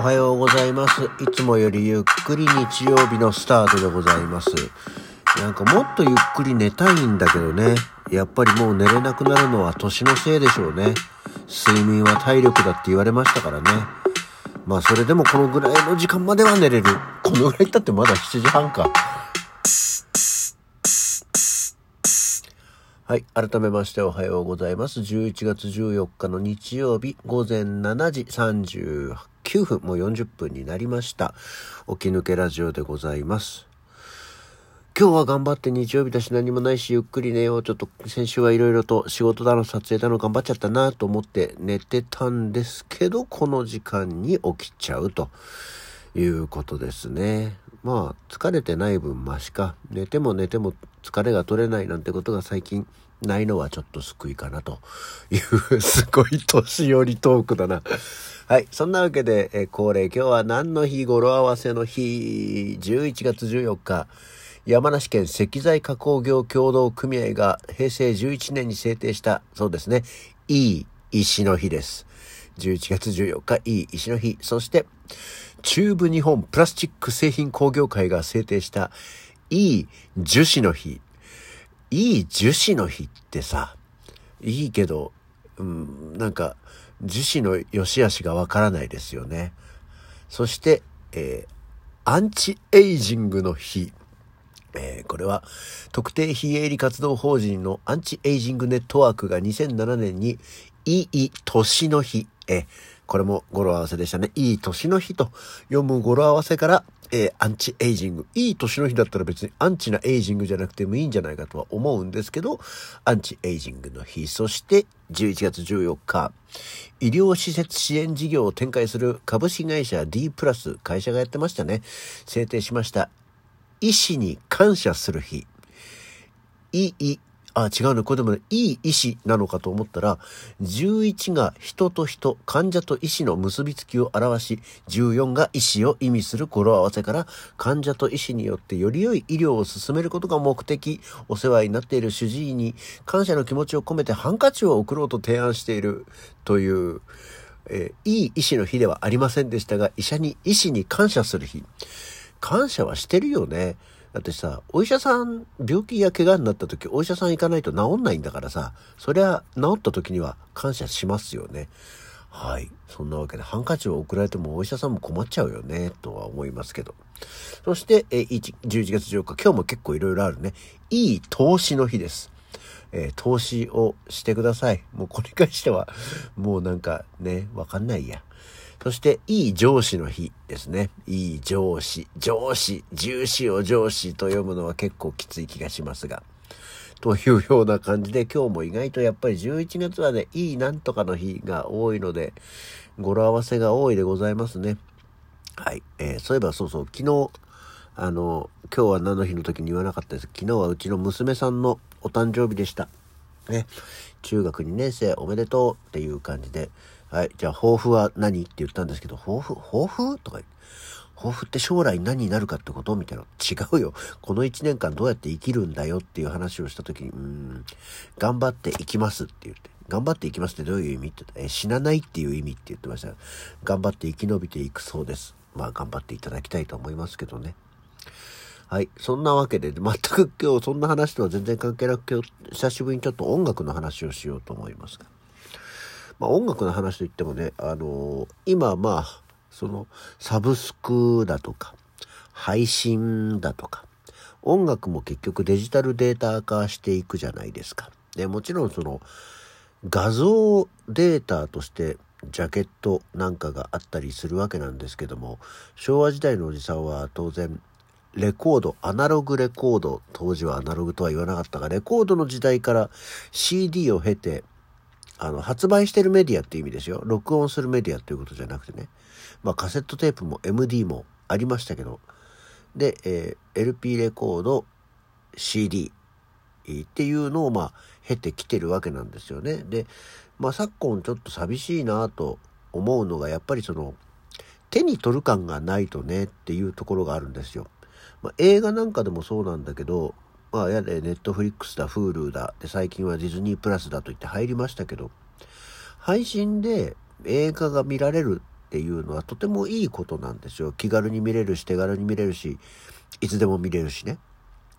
おはようございます。いつもよりゆっくり日曜日のスタートでございます。なんかもっとゆっくり寝たいんだけどね。やっぱりもう寝れなくなるのは年のせいでしょうね。睡眠は体力だって言われましたからね。まあそれでもこのぐらいの時間までは寝れる。このぐらいだってまだ7時半か。はい。改めましておはようございます。11月14日の日曜日午前7時9分、もう40分になりました。起き抜けラジオでございます。今日は頑張って日曜日だし何もないしゆっくり寝よう。ちょっと先週はいろいろと仕事だの撮影だの頑張っちゃったなと思って寝てたんですけど、この時間に起きちゃうということですね。まあ疲れてない分マシか。寝ても寝ても疲れが取れないなんてことが最近ないのはちょっと救いかなというすごい年寄りトークだな。はい。そんなわけで、え恒例今日は何の日語呂合わせの日、11月14日、山梨県石材加工業協同組合が平成11年に制定した、そうですね、いい石の日です。11月14日、いい石の日。そして、中部日本プラスチック製品工業会が制定した、いい樹脂の日。いい樹脂の日ってさ、いいけど、うん、なんか、樹脂の良し悪しがわからないですよね。そして、えーアンチエイジングの日。えーこれは特定非営利活動法人のアンチエイジングネットワークが2007年にいい年の日、えーこれも語呂合わせでしたね。いい年の日と読む語呂合わせから、えーアンチエイジング。いい年の日だったら別にアンチなエイジングじゃなくてもいいんじゃないかとは思うんですけど、アンチエイジングの日。そして11月14日、医療施設支援事業を展開する株式会社 D プラス、会社がやってましたね。制定しました。医師に感謝する日。いい、あ、違うね。これでもね、いい医師なのかと思ったら、11が人と人、患者と医師の結びつきを表し、14が医師を意味する語呂合わせから、患者と医師によってより良い医療を進めることが目的、お世話になっている主治医に感謝の気持ちを込めてハンカチを送ろうと提案しているという、えーいい医師の日ではありませんでしたが、医者に、医師に感謝する日。感謝はしてるよね。だってさ、お医者さん、病気や怪我になった時、お医者さん行かないと治んないんだからさ、そりゃ治った時には感謝しますよね。はい。そんなわけで、ハンカチを送られてもお医者さんも困っちゃうよね、とは思いますけど。そして、え、1 11月14日、今日も結構いろいろあるね。いい投資の日です。えー投資をしてください。もうこれに関しては、もうなんかね、わかんないや。そして、いい上司の日ですね。いい上司、上司、重視を上司と読むのは結構きつい気がしますが。というような感じで、今日も意外とやっぱり11月はね、いいなんとかの日が多いので、語呂合わせが多いでございますね。はい。えーそういえばそうそう、昨日、あの、今日は何の日の時に言わなかったです。昨日はうちの娘さんのお誕生日でした。ね。中学2年生おめでとうっていう感じで、はい。じゃあ、抱負は何って言ったんですけど、抱負抱負とか言って抱負って将来何になるかってことみたいな。違うよ。この1年間どうやって生きるんだよっていう話をした時に、うん、頑張って生きますって言って。頑張って生きますってどういう意味ってえ死なないっていう意味って言ってました。頑張って生き延びていくそうです。まあ、頑張っていただきたいと思いますけどね。はい。そんなわけで、全く今日そんな話とは全然関係なく、今日久しぶりにちょっと音楽の話をしようと思いますが。まあ音楽の話といってもね、あのー今まあ、その、サブスクだとか、配信だとか、音楽も結局デジタルデータ化していくじゃないですか。で、もちろんその、画像データとしてジャケットなんかがあったりするわけなんですけども昭和時代のおじさんは当然レコードアナログレコード当時はアナログとは言わなかったがレコードの時代から CD を経てあの発売してるメディアっていう意味ですよ録音するメディアっていうことじゃなくてねまあカセットテープも MD もありましたけどで、えー LP レコード CD っていうのをまあ経てきてるわけなんですよね。で、まあ昨今ちょっと寂しいなと思うのがやっぱりその手に取る感がないとねっていうところがあるんですよ。まあ、映画なんかでもそうなんだけど、まあやれネットフリックスだ、Hulu だ、で最近はディズニープラスだと言って入りましたけど、配信で映画が見られるっていうのはとてもいいことなんですよ。気軽に見れるし、手軽に見れるし、いつでも見れるしね。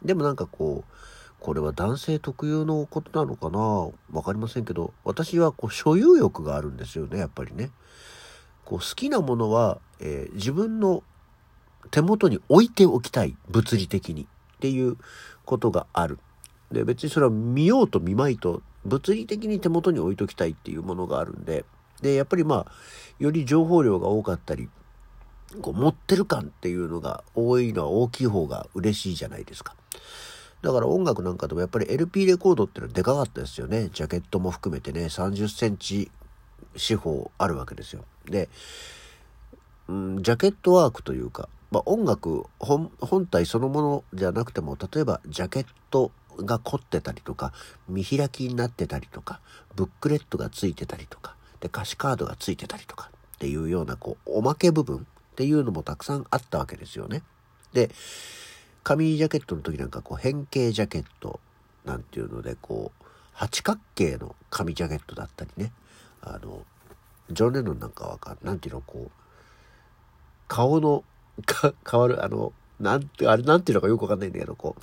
でもなんかこう、これは男性特有のことなのかな？わかりませんけど、私はこう所有欲があるんですよね、やっぱりね。こう好きなものは、えー、自分の手元に置いておきたい。物理的に。っていうことがある。で、別にそれは見ようと見まいと、物理的に手元に置いときたいっていうものがあるんで、で、やっぱりまあ、より情報量が多かったり、こう持ってる感っていうのが多いのは大きい方が嬉しいじゃないですか。だから音楽なんかでもやっぱり LP レコードっていうのはでかかったですよね。ジャケットも含めてね、30センチ四方あるわけですよ。で、うん、ジャケットワークというか、まあ、音楽本体そのものじゃなくても、例えばジャケットが凝ってたりとか、見開きになってたりとか、ブックレットがついてたりとか、で、歌詞カードがついてたりとかっていうような、こう、おまけ部分っていうのもたくさんあったわけですよね。で、紙ジャケットの時なんかこう変形ジャケットなんていうのでこう八角形の紙ジャケットだったりねあのジョン・レノンなんかはかなんていうのこう顔のか 変わるあのなんてあれなんていうのかよくわかんないんだけどこう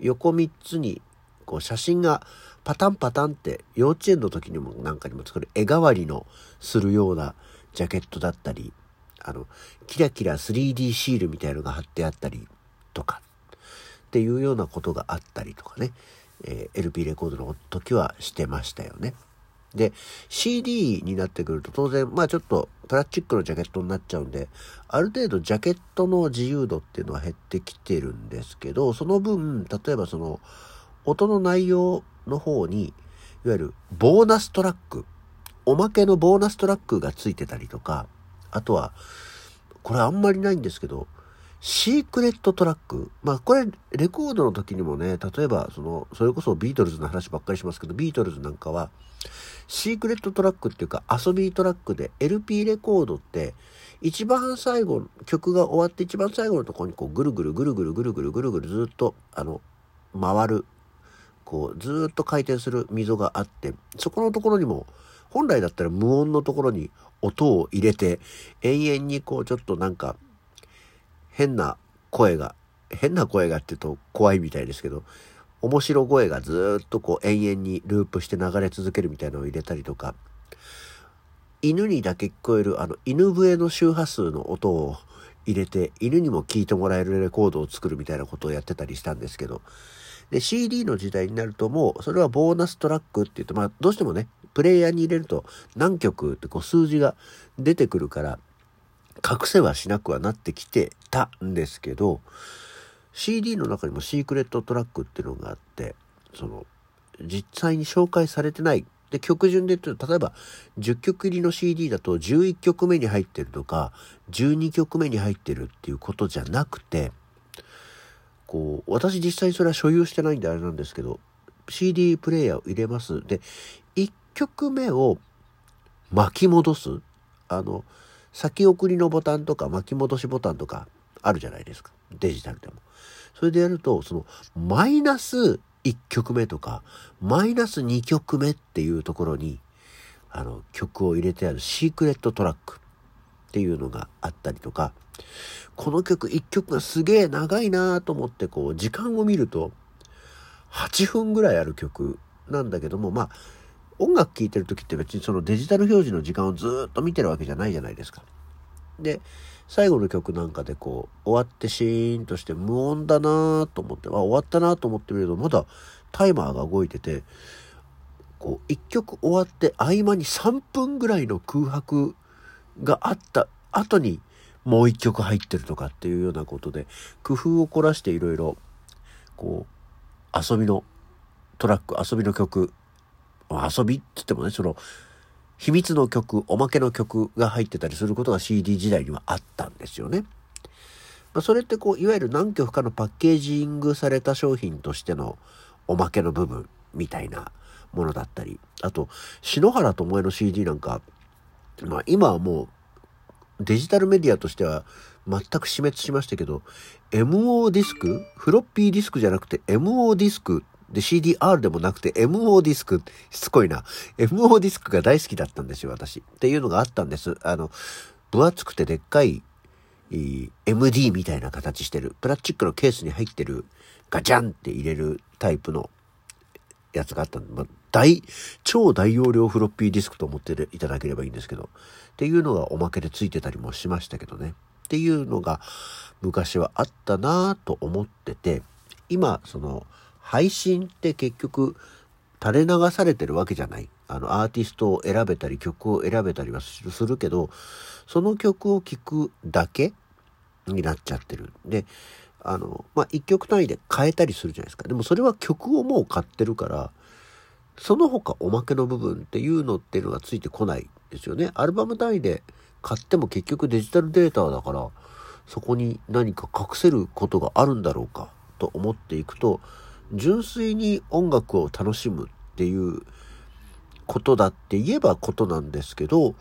横3つにこう写真がパタンパタンって幼稚園の時にもなんかにも作る絵代わりのするようなジャケットだったりあのキラキラ 3D シールみたいのが貼ってあったりとかっていうようなことがあったりとかね、えー、LP レコードの時はしてましたよね。で、CD になってくると当然、まあちょっとプラスチックのジャケットになっちゃうんで、ある程度ジャケットの自由度っていうのは減ってきてるんですけど、その分、例えばその音の内容の方に、いわゆるボーナストラック、おまけのボーナストラックがついてたりとか、あとは、これあんまりないんですけど、シークレットトラック。まあこれ、レコードの時にもね、例えば、その、それこそビートルズの話ばっかりしますけど、ビートルズなんかは、シークレットトラックっていうか遊びトラックで LP レコードって一番最後曲が終わって一番最後のところにこうぐるぐるぐるぐるぐるぐるぐるぐるずっとあの回るこうずっと回転する溝があってそこのところにも本来だったら無音のところに音を入れて延々にこうちょっとなんか変な声が、変な声がって言うと怖いみたいですけど、面白声がずっとこう延々にループして流れ続けるみたいなのを入れたりとか、犬にだけ聞こえるあの犬笛の周波数の音を入れて犬にも聞いてもらえるレコードを作るみたいなことをやってたりしたんですけど、で、CD の時代になるともう、それはボーナストラックって言うと、まあ、どうしてもね、プレイヤーに入れると何曲ってこう数字が出てくるから、隠せはしなくはなってきてたんですけど CD の中にもシークレットトラックっていうのがあってその実際に紹介されてない。で曲順で言うと例えば10曲入りの CD だと11曲目に入ってるとか12曲目に入ってるっていうことじゃなくてこう私実際それは所有してないんであれなんですけど CD プレイヤーを入れます。で1曲目を巻き戻す。あの先送りのボタンとか巻き戻しボタンとかあるじゃないですか。デジタルでも。それでやると、その、マイナス1曲目とか、マイナス2曲目っていうところに、あの、曲を入れてあるシークレットトラックっていうのがあったりとか、この曲1曲がすげえ長いなーと思って、こう、時間を見ると、8分ぐらいある曲なんだけども、まあ、音楽聴いてる時って別にそのデジタル表示の時間をずっと見てるわけじゃないじゃないですか。で、最後の曲なんかでこう、終わってシーンとして無音だなと思って、あ、終わったなと思ってみると、まだタイマーが動いてて、こう、一曲終わって合間に3分ぐらいの空白があった後に、もう一曲入ってるとかっていうようなことで、工夫を凝らしていろいろ、こう、遊びのトラック、遊びの曲遊びって言ってもね、その、秘密の曲、おまけの曲が入ってたりすることが CD 時代にはあったんですよね。まあ、それってこう、いわゆる何曲かのパッケージングされた商品としてのおまけの部分みたいなものだったり、あと、篠原智恵の CD なんか、まあ今はもうデジタルメディアとしては全く死滅しましたけど、MO ディスクフロッピーディスクじゃなくて MO ディスクで、CDR でもなくて MO ディスク、しつこいな。MO ディスクが大好きだったんですよ、私。っていうのがあったんです。あの、分厚くてでっかい、MD みたいな形してる、プラスチックのケースに入ってる、ガチャンって入れるタイプのやつがあったんで、まあ、大、超大容量フロッピーディスクと思っていただければいいんですけど、っていうのがおまけでついてたりもしましたけどね。っていうのが昔はあったなぁと思ってて、今、その、配信って結局、垂れ流されてるわけじゃない。あの、アーティストを選べたり、曲を選べたりはするけど、その曲を聴くだけになっちゃってる。で、あの、まあ、一曲単位で変えたりするじゃないですか。でもそれは曲をもう買ってるから、その他おまけの部分っていうのっていうのがついてこないですよね。アルバム単位で買っても結局デジタルデータだから、そこに何か隠せることがあるんだろうかと思っていくと、純粋に音楽を楽しむっていうことだって言えばことなんですけど、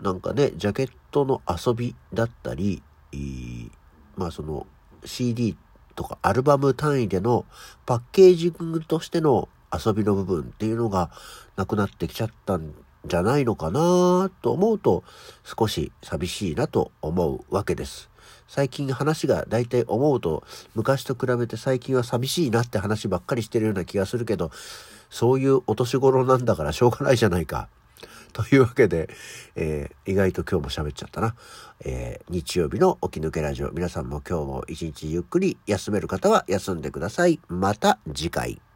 なんかね、ジャケットの遊びだったり、まあその CD とかアルバム単位でのパッケージングとしての遊びの部分っていうのがなくなってきちゃったんじゃないのかなと思うと少し寂しいなと思うわけです。最近話が大体思うと昔と比べて最近は寂しいなって話ばっかりしてるような気がするけどそういうお年頃なんだからしょうがないじゃないか。というわけで、えー、意外と今日も喋っちゃったな。えー、日曜日の起き抜けラジオ。皆さんも今日も一日ゆっくり休める方は休んでください。また次回。